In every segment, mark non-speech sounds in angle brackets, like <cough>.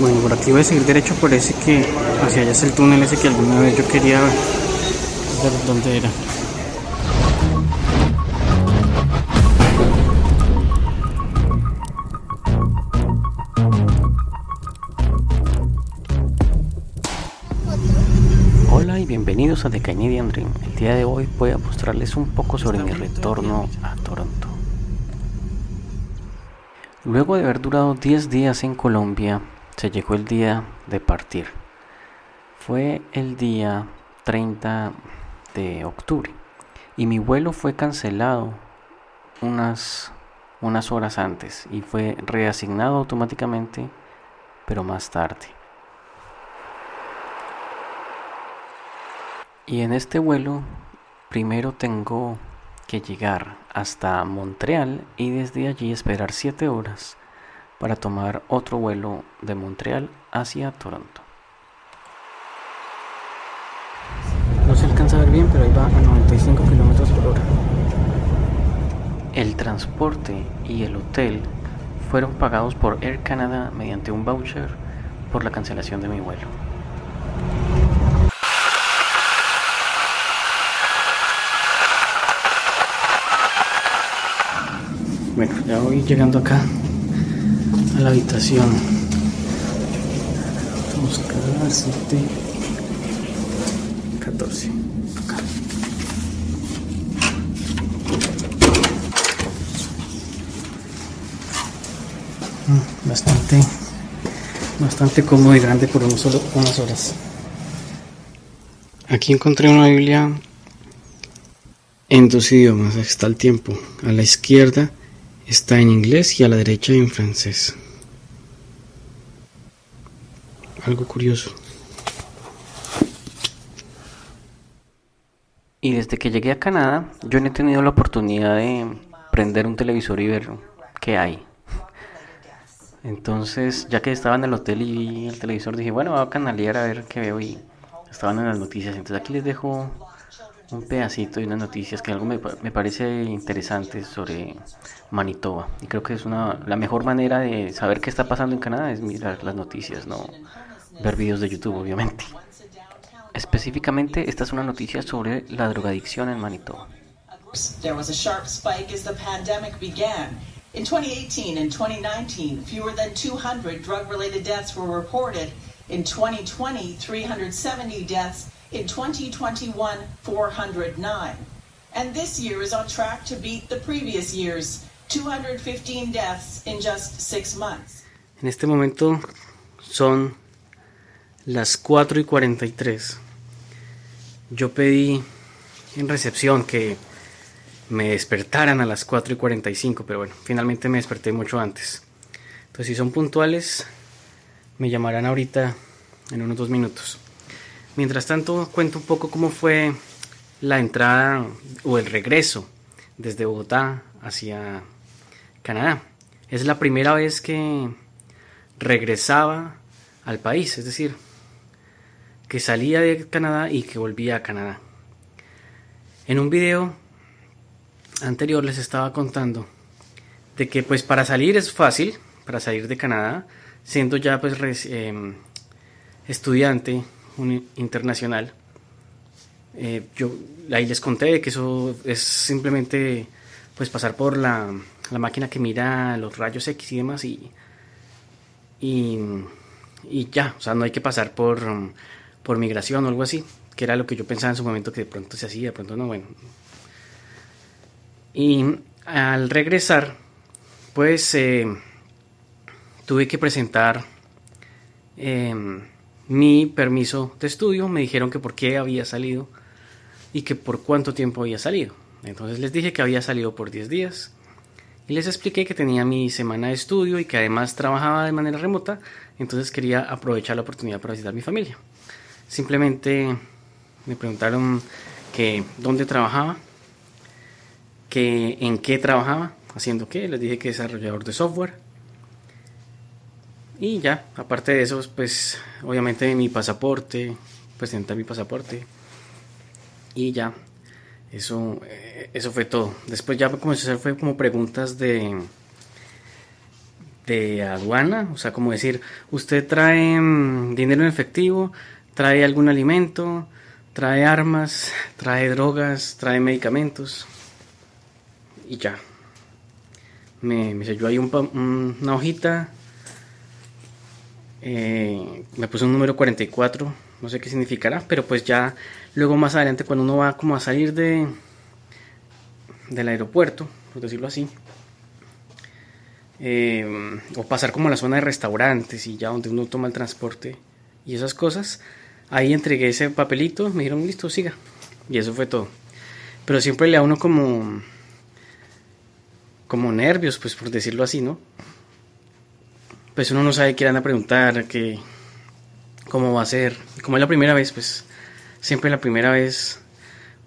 Bueno, por aquí voy a seguir derecho por ese que hacia allá es el túnel ese que alguna vez yo quería ver dónde era. Hola y bienvenidos a The Canadian Dream. El día de hoy voy a mostrarles un poco sobre mi retorno a Toronto. Luego de haber durado 10 días en Colombia, se llegó el día de partir. Fue el día 30 de octubre y mi vuelo fue cancelado unas, unas horas antes y fue reasignado automáticamente, pero más tarde. Y en este vuelo primero tengo que llegar hasta Montreal y desde allí esperar 7 horas para tomar otro vuelo de Montreal hacia Toronto. No se alcanza a ver bien, pero ahí va a 95 kilómetros por hora. El transporte y el hotel fueron pagados por Air Canada mediante un voucher por la cancelación de mi vuelo. Bueno, ya voy llegando acá a la habitación. Vamos a 7, 14. Acá. Mm, bastante, bastante cómodo y grande por solo, unas horas. Aquí encontré una Biblia en dos idiomas, está el tiempo. A la izquierda Está en inglés y a la derecha en francés. Algo curioso. Y desde que llegué a Canadá, yo no he tenido la oportunidad de prender un televisor y ver qué hay. Entonces, ya que estaba en el hotel y vi el televisor, dije, bueno, voy a canalear a ver qué veo y estaban en las noticias. Entonces aquí les dejo un pedacito de unas noticias que algo me, parece interesante sobre Manitoba. Y creo que es una, la mejor manera de saber qué está pasando en Canadá es mirar las noticias, no ver videos de YouTube, obviamente. Específicamente, esta es una noticia sobre la drogadicción en Manitoba. There was a sharp spike as the pandemic began. In 2018 and 2019, fewer than 200 drug-related deaths were reported. In 2020, 370 deaths In 2021, 409. And this year is on track to beat the previous year's 215 deaths in just six months. En este momento son las 4 y 43. Yo pedí en recepción que me despertaran a las 4 y 45, pero bueno, finalmente me desperté mucho antes. Entonces, si son puntuales, me llamarán ahorita en unos dos minutos. Mientras tanto, cuento un poco cómo fue la entrada o el regreso desde Bogotá hacia Canadá. Es la primera vez que regresaba al país, es decir, que salía de Canadá y que volvía a Canadá. En un video anterior les estaba contando de que pues para salir es fácil, para salir de Canadá, siendo ya pues em, estudiante un internacional. Eh, yo ahí les conté que eso es simplemente pues pasar por la, la, máquina que mira los rayos X y demás y, y, ya, o sea, no hay que pasar por, por migración o algo así, que era lo que yo pensaba en su momento que de pronto se hacía, de pronto no, bueno. Y al regresar, pues eh, tuve que presentar eh, mi permiso de estudio, me dijeron que por qué había salido y que por cuánto tiempo había salido. Entonces les dije que había salido por 10 días y les expliqué que tenía mi semana de estudio y que además trabajaba de manera remota, entonces quería aprovechar la oportunidad para visitar a mi familia. Simplemente me preguntaron que dónde trabajaba, que en qué trabajaba, haciendo qué, les dije que desarrollador de software y ya, aparte de eso, pues obviamente mi pasaporte, presentar mi pasaporte. Y ya, eso, eh, eso fue todo. Después ya comencé a hacer fue como preguntas de, de aduana, o sea, como decir, usted trae mm, dinero en efectivo, trae algún alimento, trae armas, <laughs> trae drogas, trae medicamentos y ya. Me, me selló ahí una hojita, eh, me puso un número 44, no sé qué significará, pero pues ya luego más adelante cuando uno va como a salir de del aeropuerto, por decirlo así, eh, o pasar como a la zona de restaurantes y ya donde uno toma el transporte y esas cosas, ahí entregué ese papelito, me dijeron listo, siga, y eso fue todo. Pero siempre le da uno como como nervios, pues por decirlo así, ¿no? Pues uno no sabe qué van a preguntar, que cómo va a ser. Como es la primera vez, pues siempre la primera vez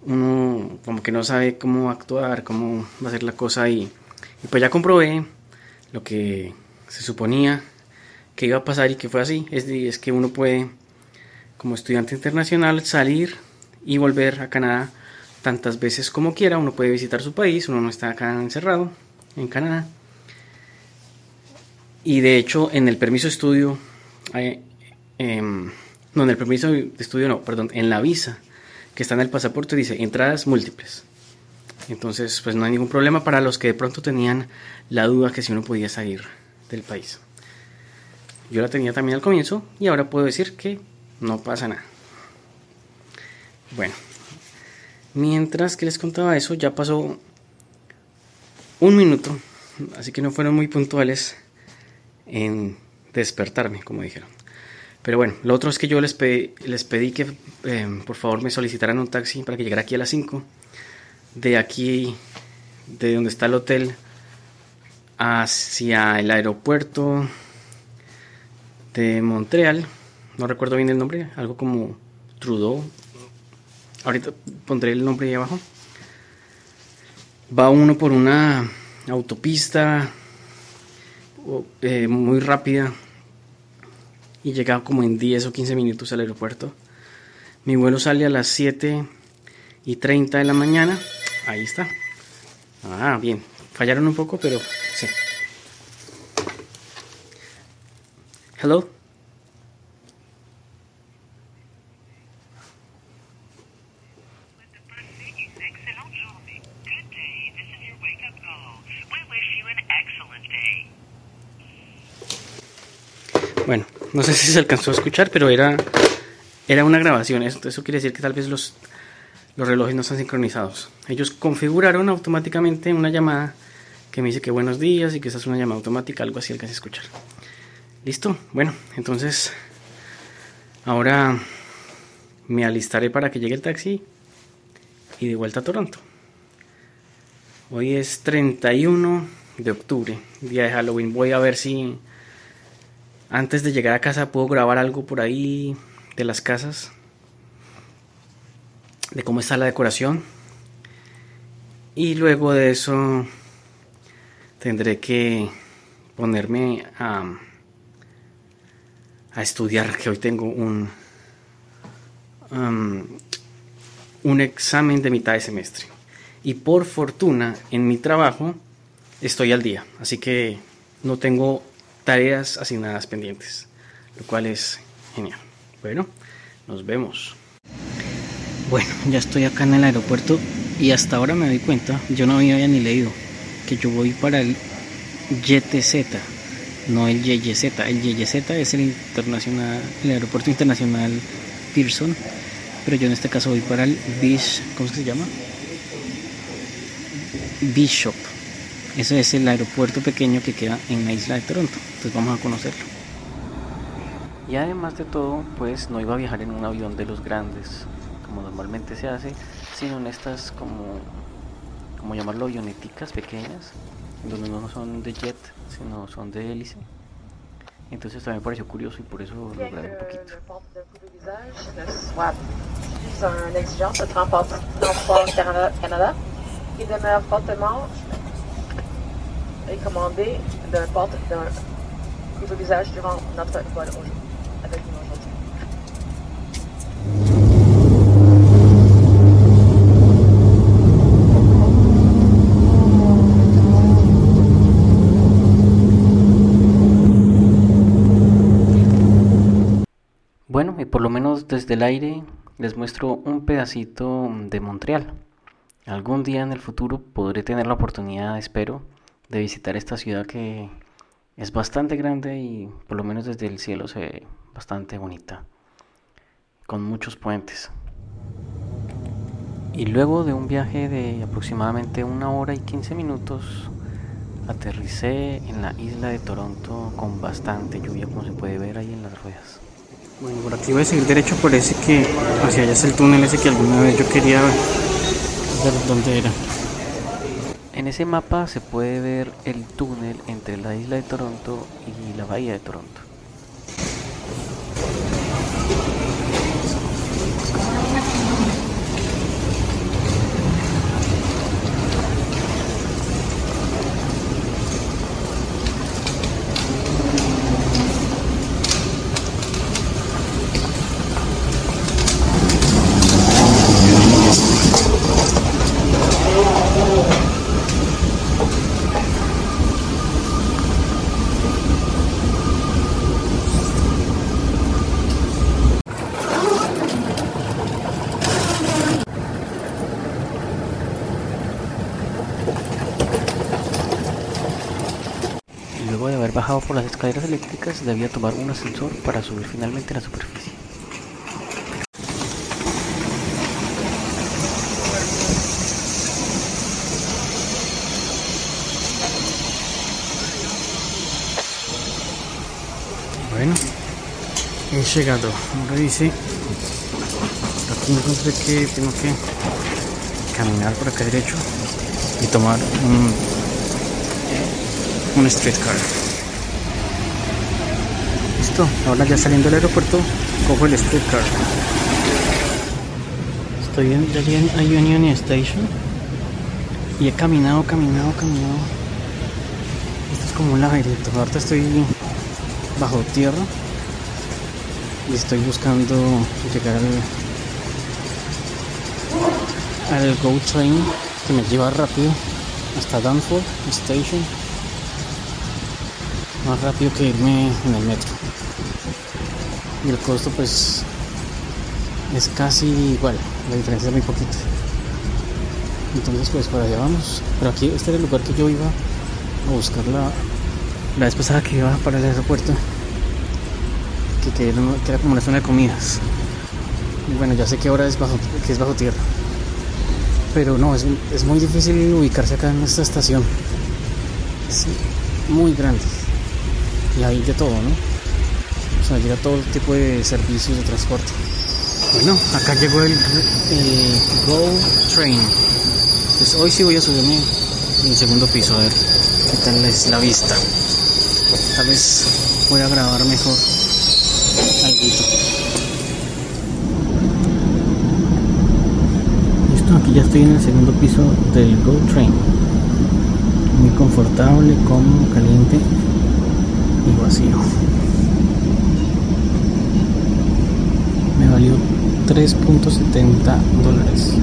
uno como que no sabe cómo actuar, cómo va a ser la cosa y, y pues ya comprobé lo que se suponía que iba a pasar y que fue así. Es, es que uno puede, como estudiante internacional, salir y volver a Canadá tantas veces como quiera. Uno puede visitar su país, uno no está acá encerrado en Canadá. Y de hecho, en el permiso de estudio, em, no, en el permiso de estudio no, perdón, en la visa que está en el pasaporte dice entradas múltiples. Entonces, pues no hay ningún problema para los que de pronto tenían la duda que si uno podía salir del país. Yo la tenía también al comienzo y ahora puedo decir que no pasa nada. Bueno, mientras que les contaba eso, ya pasó un minuto, así que no fueron muy puntuales en despertarme, como dijeron. Pero bueno, lo otro es que yo les, pedí, les pedí que eh, por favor me solicitaran un taxi para que llegara aquí a las 5. De aquí, de donde está el hotel, hacia el aeropuerto de Montreal. No recuerdo bien el nombre, algo como Trudeau. Ahorita pondré el nombre ahí abajo va uno por una autopista eh, muy rápida y llega como en 10 o 15 minutos al aeropuerto. Mi vuelo sale a las 7 y 30 de la mañana. Ahí está. Ah, bien. Fallaron un poco, pero sí. Hello. Bueno, no sé <laughs> si se alcanzó a escuchar, pero era, era una grabación. Eso, eso quiere decir que tal vez los, los relojes no están sincronizados. Ellos configuraron automáticamente una llamada que me dice que buenos días y que esa es una llamada automática, algo así alcancé a escuchar. Listo, bueno, entonces ahora me alistaré para que llegue el taxi y de vuelta a Toronto. Hoy es 31 de octubre, día de Halloween. Voy a ver si antes de llegar a casa puedo grabar algo por ahí de las casas, de cómo está la decoración. Y luego de eso tendré que ponerme a, a estudiar, que hoy tengo un, un examen de mitad de semestre. Y por fortuna en mi trabajo estoy al día, así que no tengo tareas asignadas pendientes, lo cual es genial. Bueno, nos vemos. Bueno, ya estoy acá en el aeropuerto y hasta ahora me doy cuenta, yo no había ni leído que yo voy para el YTZ, no el YYZ. El YYZ es el internacional, el aeropuerto internacional Pearson, pero yo en este caso voy para el Bish, ¿cómo se llama? Bishop. Ese es el aeropuerto pequeño que queda en la isla de Toronto. Entonces vamos a conocerlo. Y además de todo, pues no iba a viajar en un avión de los grandes, como normalmente se hace, sino en estas como, como llamarlo, avioneticas pequeñas, donde no son de jet, sino son de hélice. Entonces también me pareció curioso y por eso lo grabé un poquito. d'un porte d'un visage durant notre vol aujourd'hui, avec nous aujourd'hui. Bueno, y por lo menos desde el aire les muestro un pedacito de Montreal. Algún día en el futuro podré tener la oportunidad, espero, de visitar esta ciudad que es bastante grande y por lo menos desde el cielo se ve bastante bonita, con muchos puentes. Y luego de un viaje de aproximadamente una hora y 15 minutos, aterricé en la isla de Toronto con bastante lluvia, como se puede ver ahí en las ruedas. Bueno, por aquí voy a seguir derecho, parece que hacia allá es el túnel ese que alguna vez yo quería ver dónde era. En ese mapa se puede ver el túnel entre la isla de Toronto y la bahía de Toronto. Luego de haber bajado por las escaleras eléctricas, debía tomar un ascensor para subir finalmente a la superficie. Bueno, he llegado. Ahora dice, aquí encontré que tengo que caminar por acá derecho y tomar un, un streetcar. Ahora ya saliendo del aeropuerto, cojo el streetcar. Estoy en, a Union Station y he caminado, caminado, caminado. Esto es como un laberinto. Ahorita estoy bajo tierra y estoy buscando llegar al, al Go Train que me lleva rápido hasta Danforth Station más rápido que irme en el metro y el costo pues es casi igual la diferencia es muy poquito entonces pues para allá vamos. Pero aquí este era el lugar que yo iba a buscar la, vez pasada que iba para el aeropuerto que, que era como una zona de comidas. Y bueno ya sé que ahora es bajo, que es bajo tierra. Pero no es, es muy difícil ubicarse acá en esta estación. Es muy grande. Y hay de todo no o sea llega todo tipo de servicios de transporte bueno acá llegó el, el Go Train pues hoy sí voy a subirme en el segundo piso a ver qué tal es la vista tal vez voy a grabar mejor algo. Listo, aquí ya estoy en el segundo piso del Go Train. Muy confortable, cómodo, caliente y vacío. Valió 3.70 dólares.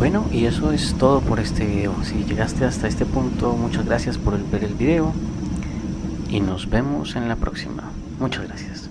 Bueno, y eso es todo por este video. Si llegaste hasta este punto, muchas gracias por ver el video y nos vemos en la próxima. Muchas gracias.